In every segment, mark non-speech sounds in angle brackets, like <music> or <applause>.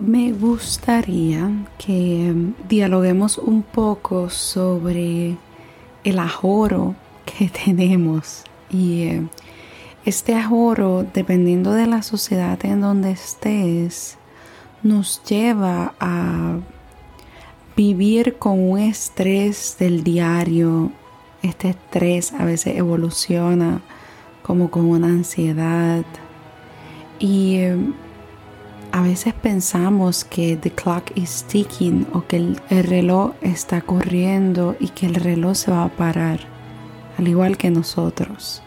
Me gustaría que em, dialoguemos un poco sobre el ahorro que <laughs> tenemos y em, este ahorro, dependiendo de la sociedad en donde estés, nos lleva a vivir con un estrés del diario. Este estrés a veces evoluciona como con una ansiedad. Y em, a veces pensamos que the clock is ticking o que el, el, reloj está corriendo y que el reloj se va a parar, al igual que nosotros.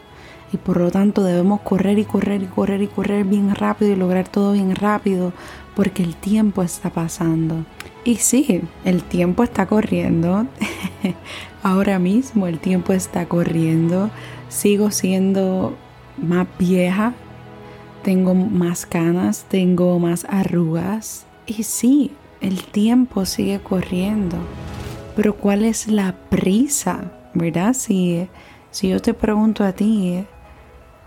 Y por lo tanto debemos correr y correr y correr y correr bien rápido y lograr todo bien rápido porque el tiempo está pasando. Y sí, el tiempo está corriendo. <laughs> Ahora mismo el tiempo está corriendo. Sigo siendo más vieja. Tengo más canas, tengo más arrugas. Y sí, el tiempo sigue corriendo. Pero ¿cuál es la prisa? ¿Verdad? Si, si yo te pregunto a ti,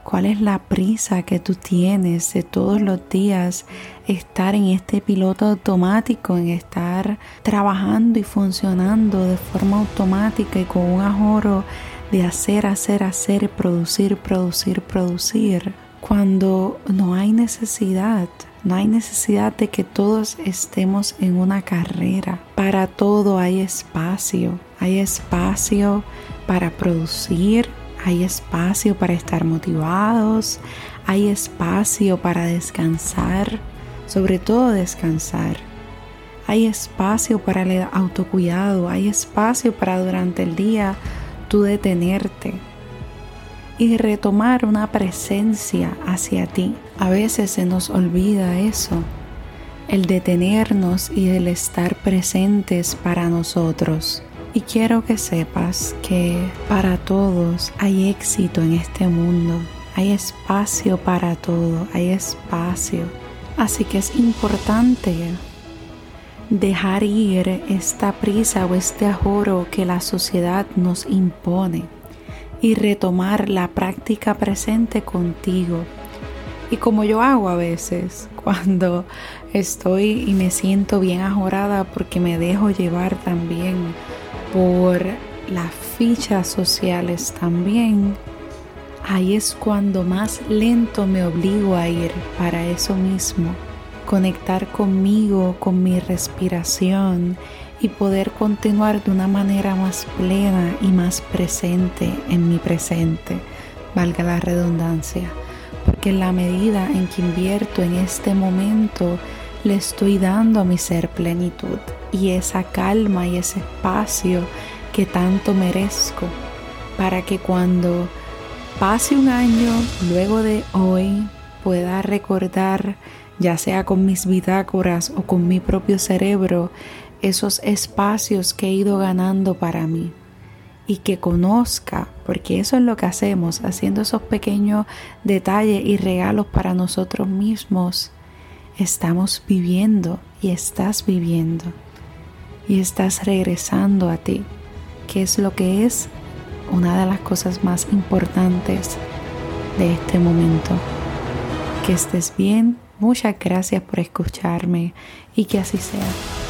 ¿Cuál es la prisa que tú tienes de todos los días estar en este piloto automático, en estar trabajando y funcionando de forma automática y con un ahorro de hacer, hacer, hacer, producir, producir, producir, cuando no hay necesidad? No hay necesidad de que todos estemos en una carrera. Para todo hay espacio. Hay espacio para producir, hay espacio para estar motivados, hay espacio para descansar, sobre todo descansar. Hay espacio para el autocuidado, hay espacio para durante el día tú detenerte y retomar una presencia hacia ti. A veces se nos olvida eso, el detenernos y el estar presentes para nosotros. Y quiero que sepas que para todos hay éxito en este mundo. Hay espacio para todo, hay espacio. Así que es importante dejar ir esta prisa o este ahorro que la sociedad nos impone y retomar la práctica presente contigo. Y como yo hago a veces, <laughs> cuando estoy y me siento bien ajorada porque me dejo llevar también por las fichas sociales también, ahí es cuando más lento me obligo a ir para eso mismo, conectar conmigo, con mi respiración y poder continuar de una manera más plena y más presente en mi presente, valga la redundancia, porque en la medida en que invierto en este momento, le estoy dando a mi ser plenitud y esa calma y ese espacio que tanto merezco para que cuando pase un año luego de hoy pueda recordar ya sea con mis bitácoras o con mi propio cerebro esos espacios que he ido ganando para mí y que conozca, porque eso es lo que hacemos, haciendo esos pequeños detalles y regalos para nosotros mismos, estamos viviendo y estás viviendo y estás regresando a ti, que es lo que es una de las cosas más importantes de este momento. Que estés bien, muchas gracias por escucharme y que así sea.